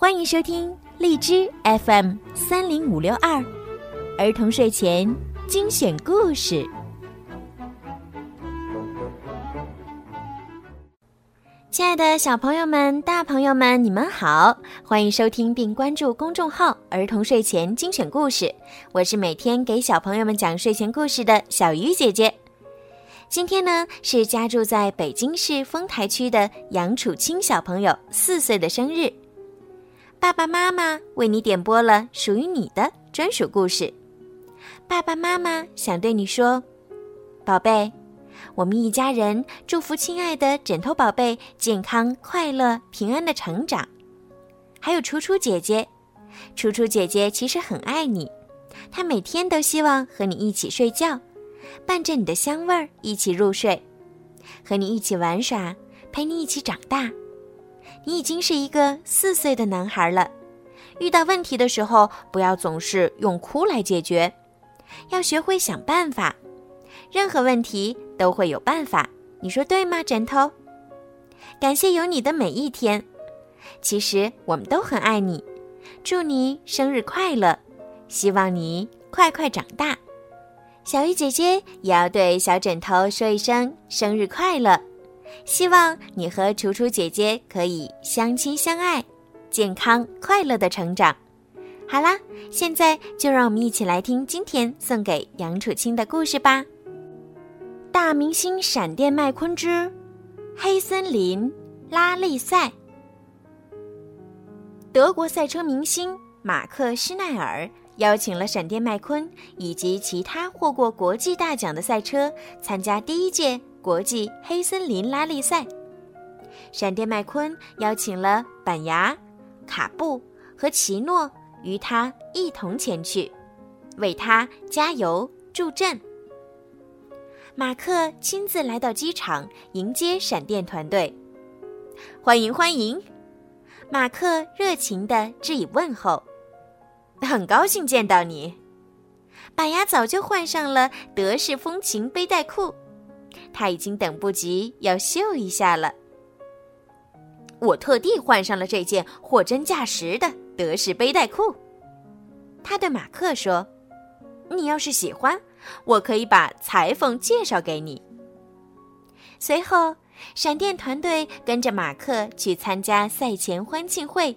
欢迎收听荔枝 FM 三零五六二儿童睡前精选故事。亲爱的小朋友们、大朋友们，你们好！欢迎收听并关注公众号“儿童睡前精选故事”，我是每天给小朋友们讲睡前故事的小鱼姐姐。今天呢，是家住在北京市丰台区的杨楚清小朋友四岁的生日。爸爸妈妈为你点播了属于你的专属故事。爸爸妈妈想对你说，宝贝，我们一家人祝福亲爱的枕头宝贝健康、快乐、平安的成长。还有楚楚姐姐，楚楚姐姐其实很爱你，她每天都希望和你一起睡觉。伴着你的香味儿一起入睡，和你一起玩耍，陪你一起长大。你已经是一个四岁的男孩了。遇到问题的时候，不要总是用哭来解决，要学会想办法。任何问题都会有办法，你说对吗，枕头？感谢有你的每一天。其实我们都很爱你，祝你生日快乐，希望你快快长大。小鱼姐姐也要对小枕头说一声生日快乐，希望你和楚楚姐姐可以相亲相爱，健康快乐的成长。好啦，现在就让我们一起来听今天送给杨楚清的故事吧。大明星闪电麦昆之黑森林拉力赛，德国赛车明星马克施奈尔。邀请了闪电麦昆以及其他获过国际大奖的赛车参加第一届国际黑森林拉力赛。闪电麦昆邀请了板牙、卡布和奇诺与他一同前去，为他加油助阵。马克亲自来到机场迎接闪电团队，欢迎欢迎！马克热情地致以问候。很高兴见到你，板牙早就换上了德式风情背带裤，他已经等不及要秀一下了。我特地换上了这件货真价实的德式背带裤。他对马克说：“你要是喜欢，我可以把裁缝介绍给你。”随后，闪电团队跟着马克去参加赛前欢庆会。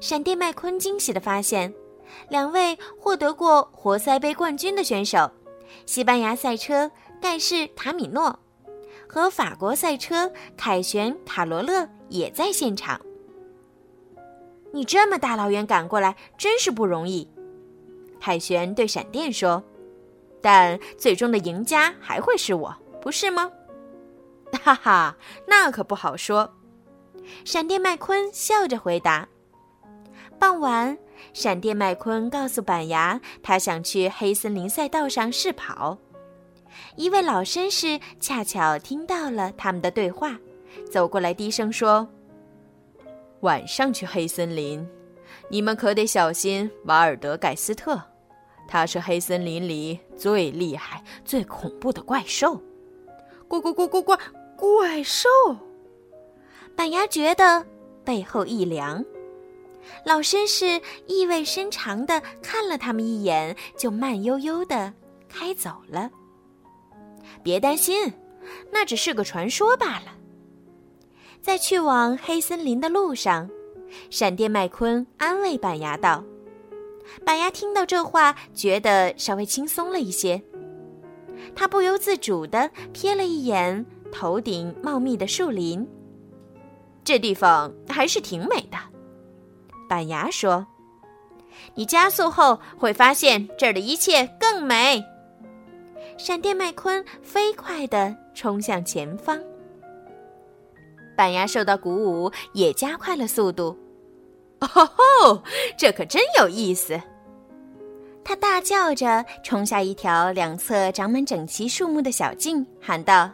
闪电麦昆惊喜地发现，两位获得过活塞杯冠军的选手——西班牙赛车盖世塔米诺和法国赛车凯旋卡罗勒也在现场。你这么大老远赶过来，真是不容易，凯旋对闪电说。但最终的赢家还会是我，不是吗？哈哈，那可不好说。闪电麦昆笑着回答。傍晚，闪电麦昆告诉板牙，他想去黑森林赛道上试跑。一位老绅士恰巧听到了他们的对话，走过来低声说：“晚上去黑森林，你们可得小心瓦尔德盖斯特，他是黑森林里最厉害、最恐怖的怪兽。”“怪怪怪怪怪怪兽！”板牙觉得背后一凉。老绅士意味深长地看了他们一眼，就慢悠悠地开走了。别担心，那只是个传说罢了。在去往黑森林的路上，闪电麦昆安慰板牙道：“板牙听到这话，觉得稍微轻松了一些。他不由自主地瞥了一眼头顶茂密的树林，这地方还是挺美的。”板牙说：“你加速后会发现这儿的一切更美。”闪电麦昆飞快地冲向前方。板牙受到鼓舞，也加快了速度。哦吼，这可真有意思！他大叫着冲下一条两侧长满整齐树木的小径，喊道：“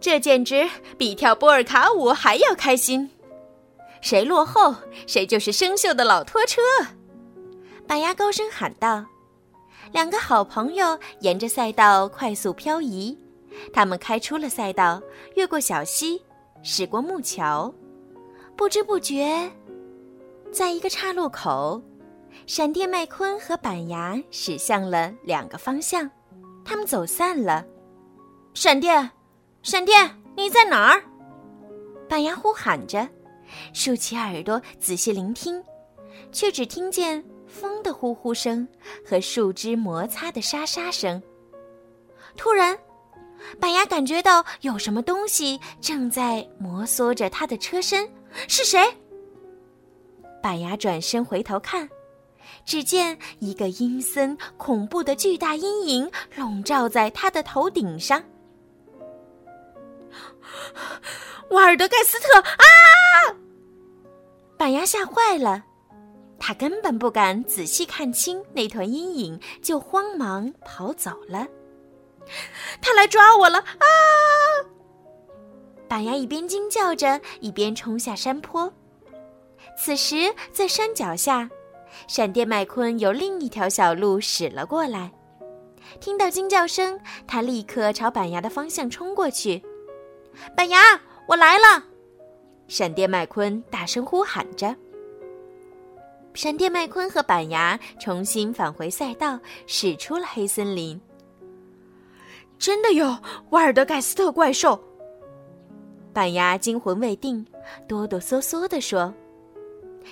这简直比跳波尔卡舞还要开心！”谁落后，谁就是生锈的老拖车。板牙高声喊道：“两个好朋友沿着赛道快速漂移，他们开出了赛道，越过小溪，驶过木桥，不知不觉，在一个岔路口，闪电麦昆和板牙驶向了两个方向，他们走散了。闪电，闪电，你在哪儿？板牙呼喊着，竖起耳朵仔细聆听，却只听见风的呼呼声和树枝摩擦的沙沙声。突然，板牙感觉到有什么东西正在摩挲着他的车身，是谁？板牙转身回头看，只见一个阴森恐怖的巨大阴影笼罩在他的头顶上。瓦尔德盖斯特啊！板牙吓坏了，他根本不敢仔细看清那团阴影，就慌忙跑走了。他来抓我了啊！板牙一边惊叫着，一边冲下山坡。此时，在山脚下，闪电麦昆由另一条小路驶了过来。听到惊叫声，他立刻朝板牙的方向冲过去。“板牙，我来了！”闪电麦昆大声呼喊着。闪电麦昆和板牙重新返回赛道，驶出了黑森林。真的有瓦尔德盖斯特怪兽！板牙惊魂未定，哆哆嗦嗦地说。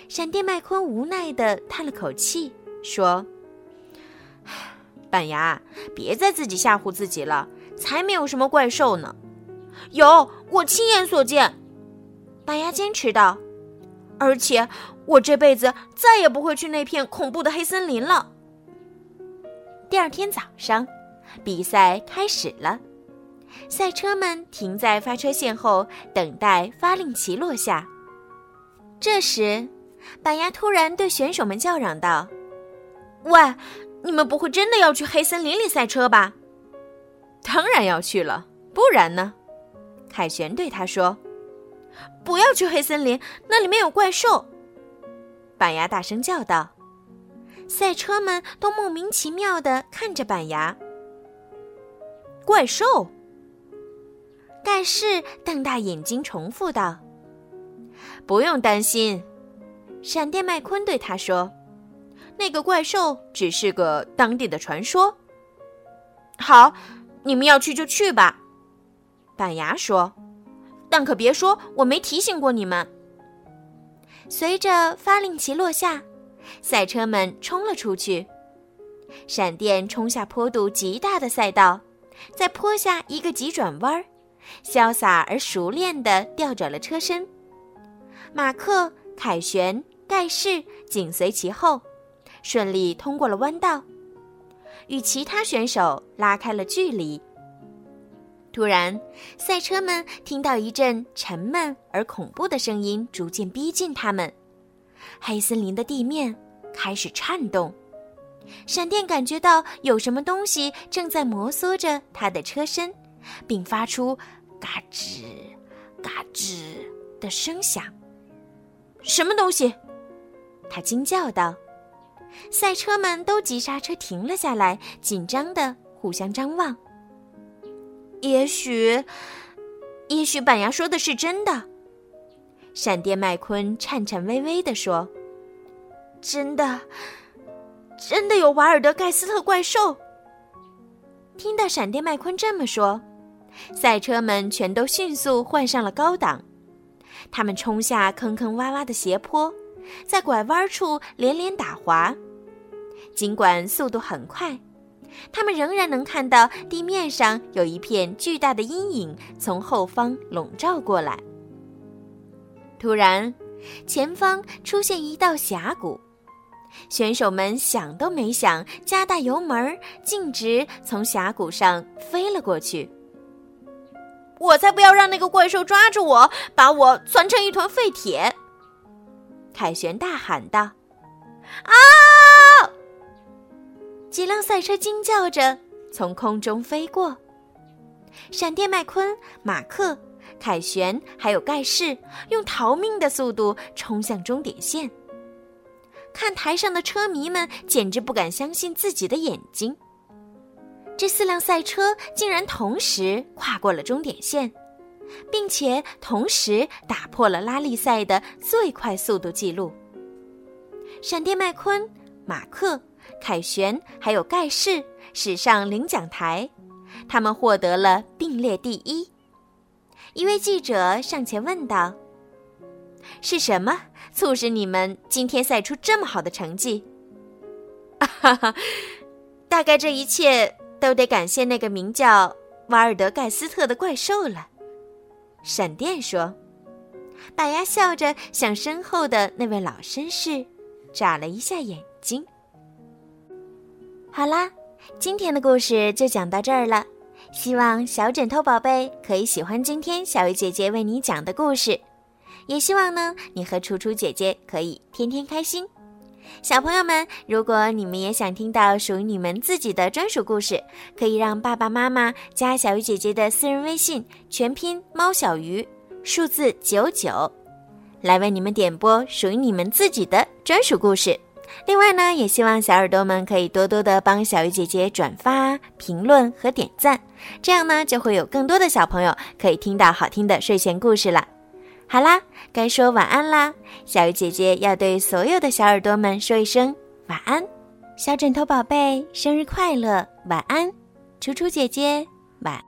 闪电麦昆无奈地叹了口气，说：“板牙，别再自己吓唬自己了，才没有什么怪兽呢。有，我亲眼所见。”板牙坚持道：“而且我这辈子再也不会去那片恐怖的黑森林了。”第二天早上，比赛开始了，赛车们停在发车线后，等待发令旗落下。这时，板牙突然对选手们叫嚷道：“喂，你们不会真的要去黑森林里赛车吧？”“当然要去了，不然呢？”凯旋对他说。“不要去黑森林，那里面有怪兽！”板牙大声叫道。赛车们都莫名其妙的看着板牙。“怪兽！”盖世瞪大眼睛重复道。“不用担心。”闪电麦昆对他说：“那个怪兽只是个当地的传说。”好，你们要去就去吧。”板牙说，“但可别说我没提醒过你们。”随着发令旗落下，赛车们冲了出去。闪电冲下坡度极大的赛道，在坡下一个急转弯，潇洒而熟练地调转了车身。马克。凯旋、盖世紧随其后，顺利通过了弯道，与其他选手拉开了距离。突然，赛车们听到一阵沉闷而恐怖的声音逐渐逼近他们，黑森林的地面开始颤动。闪电感觉到有什么东西正在摩挲着他的车身，并发出“嘎吱、嘎吱”的声响。什么东西？他惊叫道。赛车们都急刹车停了下来，紧张的互相张望。也许，也许板牙说的是真的。闪电麦昆颤颤巍巍地说：“真的，真的有瓦尔德盖斯特怪兽。”听到闪电麦昆这么说，赛车们全都迅速换上了高档。他们冲下坑坑洼洼的斜坡，在拐弯处连连打滑。尽管速度很快，他们仍然能看到地面上有一片巨大的阴影从后方笼罩过来。突然，前方出现一道峡谷，选手们想都没想，加大油门，径直从峡谷上飞了过去。我才不要让那个怪兽抓住我，把我攥成一团废铁！凯旋大喊道：“啊！”几辆赛车惊叫着从空中飞过。闪电麦昆、马克、凯旋还有盖世用逃命的速度冲向终点线。看台上的车迷们简直不敢相信自己的眼睛。这四辆赛车竟然同时跨过了终点线，并且同时打破了拉力赛的最快速度记录。闪电麦昆、马克、凯旋还有盖世驶上领奖台，他们获得了并列第一。一位记者上前问道：“是什么促使你们今天赛出这么好的成绩？”“ 哈哈，大概这一切都得感谢那个名叫瓦尔德盖斯特的怪兽了。”闪电说。板牙笑着向身后的那位老绅士眨了一下眼睛。好啦，今天的故事就讲到这儿了。希望小枕头宝贝可以喜欢今天小鱼姐姐为你讲的故事，也希望呢你和楚楚姐姐可以天天开心。小朋友们，如果你们也想听到属于你们自己的专属故事，可以让爸爸妈妈加小鱼姐姐的私人微信，全拼猫小鱼，数字九九，来为你们点播属于你们自己的专属故事。另外呢，也希望小耳朵们可以多多的帮小鱼姐姐转发、评论和点赞，这样呢，就会有更多的小朋友可以听到好听的睡前故事了。好啦，该说晚安啦，小鱼姐姐要对所有的小耳朵们说一声晚安，小枕头宝贝生日快乐，晚安，楚楚姐姐晚。